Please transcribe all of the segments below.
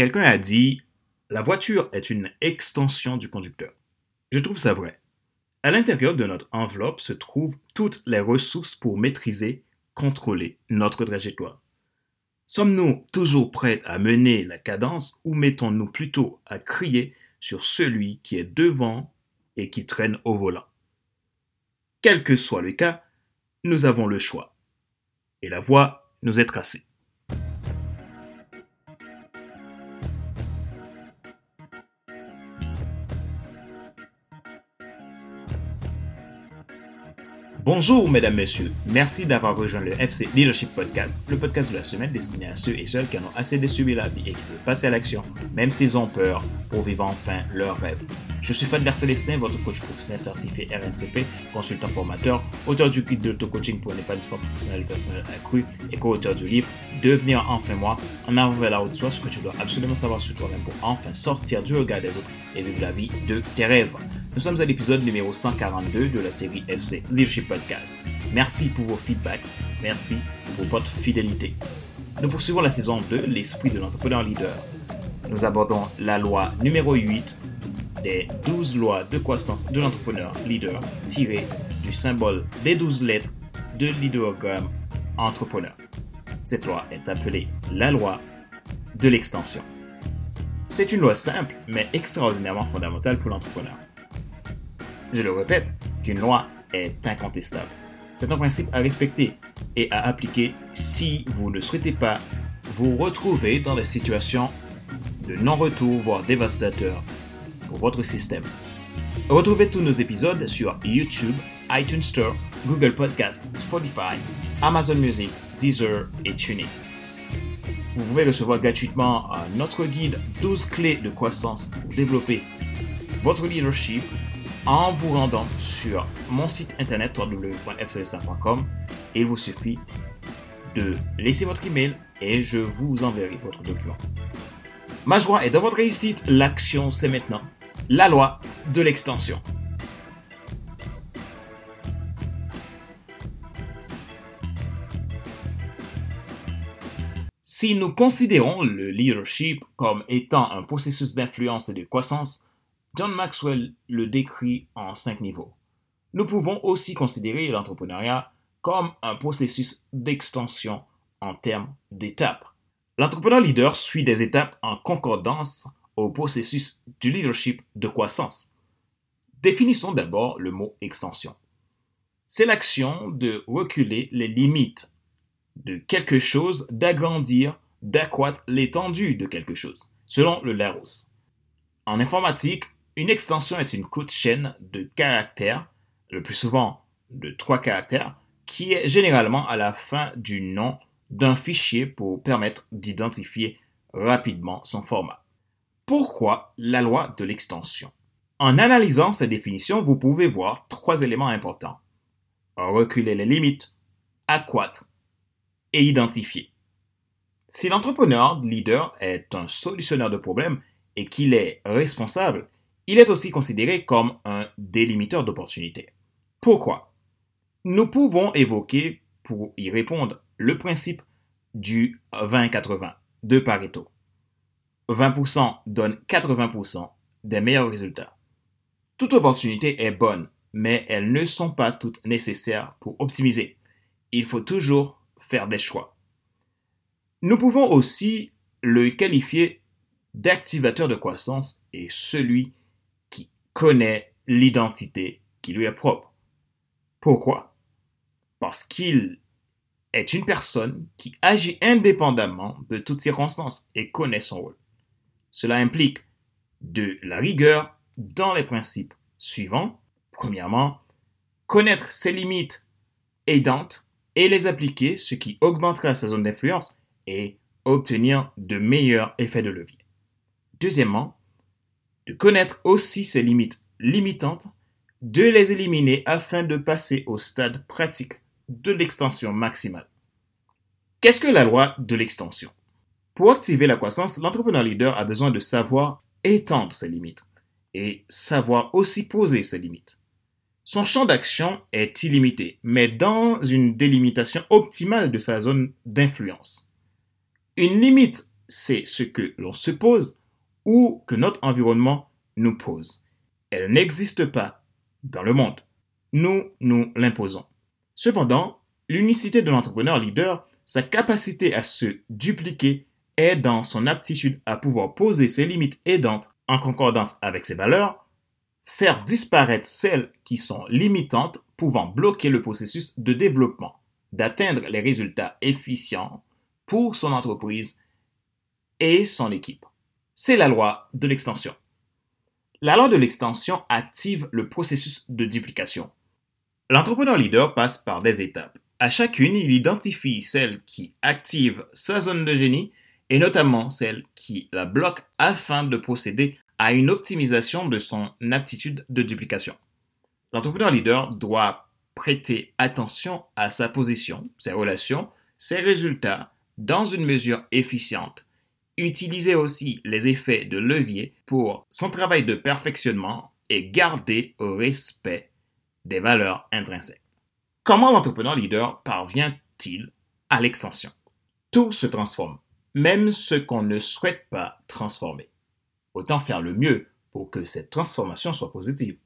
Quelqu'un a dit La voiture est une extension du conducteur. Je trouve ça vrai. À l'intérieur de notre enveloppe se trouvent toutes les ressources pour maîtriser, contrôler notre trajectoire. Sommes-nous toujours prêts à mener la cadence ou mettons-nous plutôt à crier sur celui qui est devant et qui traîne au volant? Quel que soit le cas, nous avons le choix. Et la voie nous est tracée. Bonjour, mesdames, messieurs. Merci d'avoir rejoint le FC Leadership Podcast, le podcast de la semaine destiné à ceux et celles qui en ont assez de subir la vie et qui veulent passer à l'action, même s'ils ont peur, pour vivre enfin leur rêve. Je suis Fadler Célestin, votre coach professionnel certifié RNCP, consultant formateur, auteur du guide d'auto-coaching pour un épanouissement professionnel personnel accru et co-auteur du livre Devenir enfin moi, en avant vers la haute soi, ce que tu dois absolument savoir sur toi-même pour enfin sortir du regard des autres et vivre la vie de tes rêves. Nous sommes à l'épisode numéro 142 de la série FC Leadership Podcast. Merci pour vos feedbacks. Merci pour votre fidélité. Nous poursuivons la saison 2, l'esprit de l'entrepreneur leader. Nous abordons la loi numéro 8 des 12 lois de croissance de l'entrepreneur leader tirées du symbole des 12 lettres de l'idéogramme entrepreneur. Cette loi est appelée la loi de l'extension. C'est une loi simple mais extraordinairement fondamentale pour l'entrepreneur. Je le répète, qu'une loi est incontestable. C'est un principe à respecter et à appliquer si vous ne souhaitez pas vous retrouver dans des situations de non-retour, voire dévastateurs pour votre système. Retrouvez tous nos épisodes sur YouTube, iTunes Store, Google Podcast, Spotify, Amazon Music, Deezer et TuneIn. Vous pouvez recevoir gratuitement notre guide 12 clés de croissance pour développer votre leadership en vous rendant sur mon site internet www.fcsa.com. Il vous suffit de laisser votre email et je vous enverrai votre document. Ma joie est dans votre réussite. L'action, c'est maintenant. La loi de l'extension. Si nous considérons le leadership comme étant un processus d'influence et de croissance, John Maxwell le décrit en cinq niveaux. Nous pouvons aussi considérer l'entrepreneuriat comme un processus d'extension en termes d'étapes. L'entrepreneur leader suit des étapes en concordance au processus du leadership de croissance. Définissons d'abord le mot extension. C'est l'action de reculer les limites de quelque chose, d'agrandir, d'accroître l'étendue de quelque chose, selon le Larousse. En informatique, une extension est une courte chaîne de caractères, le plus souvent de trois caractères, qui est généralement à la fin du nom d'un fichier pour permettre d'identifier rapidement son format. Pourquoi la loi de l'extension? En analysant cette définition, vous pouvez voir trois éléments importants. Reculer les limites, accroître et identifier. Si l'entrepreneur leader est un solutionneur de problèmes et qu'il est responsable, il est aussi considéré comme un délimiteur d'opportunités. Pourquoi? Nous pouvons évoquer, pour y répondre, le principe du 20-80 de Pareto. 20% donne 80% des meilleurs résultats. Toute opportunité est bonne, mais elles ne sont pas toutes nécessaires pour optimiser. Il faut toujours faire des choix. Nous pouvons aussi le qualifier d'activateur de croissance et celui connaît l'identité qui lui est propre. Pourquoi? Parce qu'il est une personne qui agit indépendamment de toutes circonstances et connaît son rôle. Cela implique de la rigueur dans les principes suivants. Premièrement, connaître ses limites aidantes et les appliquer, ce qui augmentera sa zone d'influence et obtenir de meilleurs effets de levier. Deuxièmement, de connaître aussi ses limites limitantes, de les éliminer afin de passer au stade pratique de l'extension maximale. Qu'est-ce que la loi de l'extension? Pour activer la croissance, l'entrepreneur leader a besoin de savoir étendre ses limites et savoir aussi poser ses limites. Son champ d'action est illimité, mais dans une délimitation optimale de sa zone d'influence. Une limite c'est ce que l'on se pose ou que notre environnement nous pose. Elle n'existe pas dans le monde. Nous nous l'imposons. Cependant, l'unicité de l'entrepreneur leader, sa capacité à se dupliquer est dans son aptitude à pouvoir poser ses limites aidantes en concordance avec ses valeurs, faire disparaître celles qui sont limitantes pouvant bloquer le processus de développement, d'atteindre les résultats efficients pour son entreprise et son équipe. C'est la loi de l'extension. La loi de l'extension active le processus de duplication. L'entrepreneur leader passe par des étapes. À chacune, il identifie celle qui active sa zone de génie et notamment celle qui la bloque afin de procéder à une optimisation de son aptitude de duplication. L'entrepreneur leader doit prêter attention à sa position, ses relations, ses résultats dans une mesure efficiente. Utiliser aussi les effets de levier pour son travail de perfectionnement et garder au respect des valeurs intrinsèques. Comment l'entrepreneur leader parvient-il à l'extension? Tout se transforme, même ce qu'on ne souhaite pas transformer. Autant faire le mieux pour que cette transformation soit positive.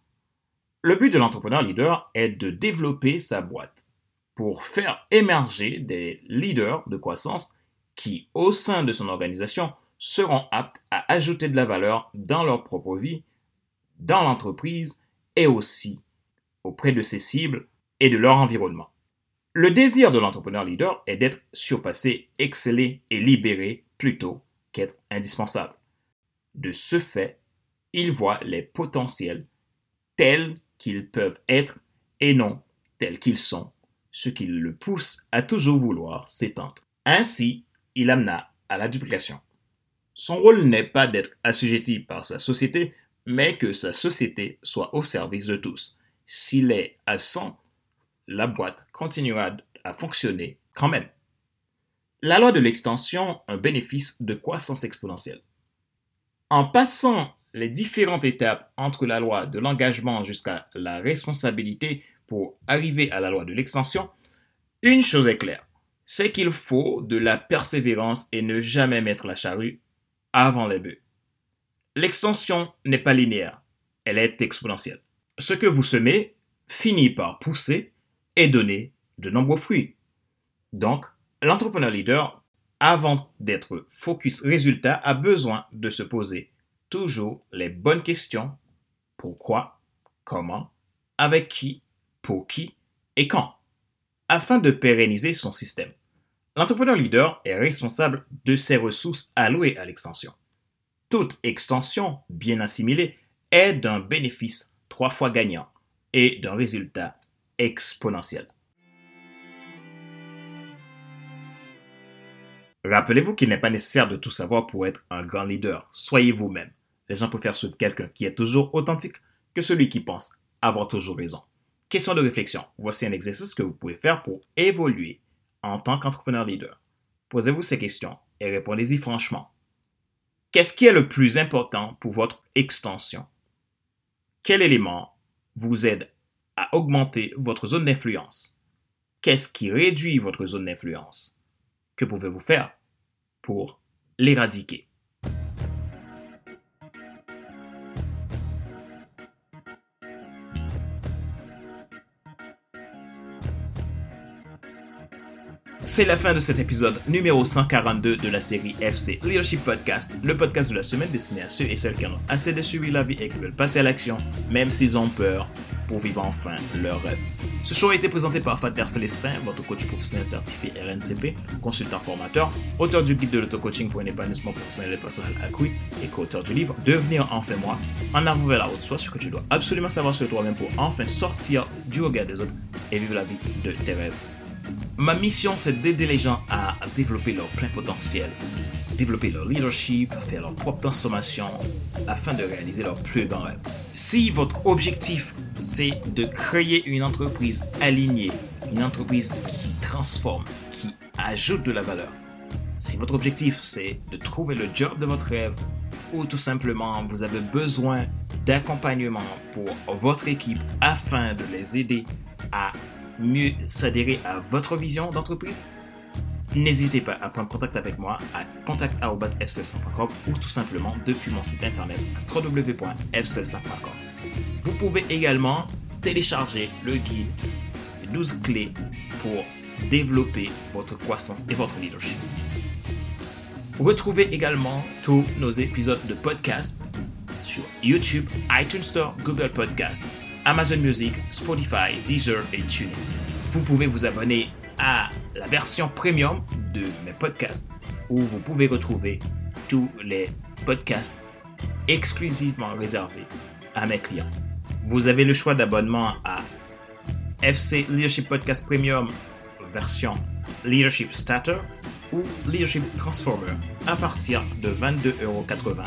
Le but de l'entrepreneur leader est de développer sa boîte pour faire émerger des leaders de croissance qui, au sein de son organisation, seront aptes à ajouter de la valeur dans leur propre vie, dans l'entreprise et aussi auprès de ses cibles et de leur environnement. Le désir de l'entrepreneur leader est d'être surpassé, excellé et libéré plutôt qu'être indispensable. De ce fait, il voit les potentiels tels qu'ils peuvent être et non tels qu'ils sont, ce qui le pousse à toujours vouloir s'étendre. Ainsi, il amena à la duplication. Son rôle n'est pas d'être assujetti par sa société, mais que sa société soit au service de tous. S'il est absent, la boîte continuera à fonctionner quand même. La loi de l'extension, un bénéfice de croissance exponentielle. En passant les différentes étapes entre la loi de l'engagement jusqu'à la responsabilité pour arriver à la loi de l'extension, une chose est claire, c'est qu'il faut de la persévérance et ne jamais mettre la charrue avant les bœufs. L'extension n'est pas linéaire, elle est exponentielle. Ce que vous semez finit par pousser et donner de nombreux fruits. Donc, l'entrepreneur leader, avant d'être focus résultat, a besoin de se poser toujours les bonnes questions. Pourquoi, comment, avec qui, pour qui et quand, afin de pérenniser son système. L'entrepreneur leader est responsable de ses ressources allouées à l'extension. Toute extension bien assimilée est d'un bénéfice trois fois gagnant et d'un résultat exponentielle. Rappelez-vous qu'il n'est pas nécessaire de tout savoir pour être un grand leader. Soyez vous-même. Les gens préfèrent suivre quelqu'un qui est toujours authentique que celui qui pense avoir toujours raison. Question de réflexion. Voici un exercice que vous pouvez faire pour évoluer en tant qu'entrepreneur leader. Posez-vous ces questions et répondez-y franchement. Qu'est-ce qui est le plus important pour votre extension? Quel élément vous aide à augmenter votre zone d'influence? Qu'est-ce qui réduit votre zone d'influence? Que pouvez-vous faire pour l'éradiquer? C'est la fin de cet épisode numéro 142 de la série FC Leadership Podcast, le podcast de la semaine destiné à ceux et celles qui en ont assez de suivre la vie et qui veulent passer à l'action, même s'ils ont peur, pour vivre enfin leur rêve. Ce show a été présenté par Fader Célestin, votre coach professionnel certifié RNCP, consultant formateur, auteur du guide de l'auto-coaching pour un épanouissement professionnel et personnel accru et co-auteur du livre Devenir enfin moi, en avant vers la haute soi, ce que tu dois absolument savoir sur toi-même pour enfin sortir du regard des autres et vivre la vie de tes rêves. Ma mission, c'est d'aider les gens à développer leur plein potentiel, développer leur leadership, faire leur propre transformation afin de réaliser leur plus grand rêve. Si votre objectif, c'est de créer une entreprise alignée, une entreprise qui transforme, qui ajoute de la valeur, si votre objectif, c'est de trouver le job de votre rêve, ou tout simplement vous avez besoin d'accompagnement pour votre équipe afin de les aider à mieux s'adhérer à votre vision d'entreprise, N'hésitez pas à prendre contact avec moi à contact.fcl5.com ou tout simplement depuis mon site internet www.fcl5.com. Vous pouvez également télécharger le guide 12 clés pour développer votre croissance et votre leadership. Retrouvez également tous nos épisodes de podcast sur YouTube, iTunes Store, Google Podcast, Amazon Music, Spotify, Deezer et TuneIn. Vous pouvez vous abonner à la version premium de mes podcasts où vous pouvez retrouver tous les podcasts exclusivement réservés à mes clients. Vous avez le choix d'abonnement à FC Leadership Podcast Premium version Leadership Starter ou Leadership Transformer à partir de 22,80€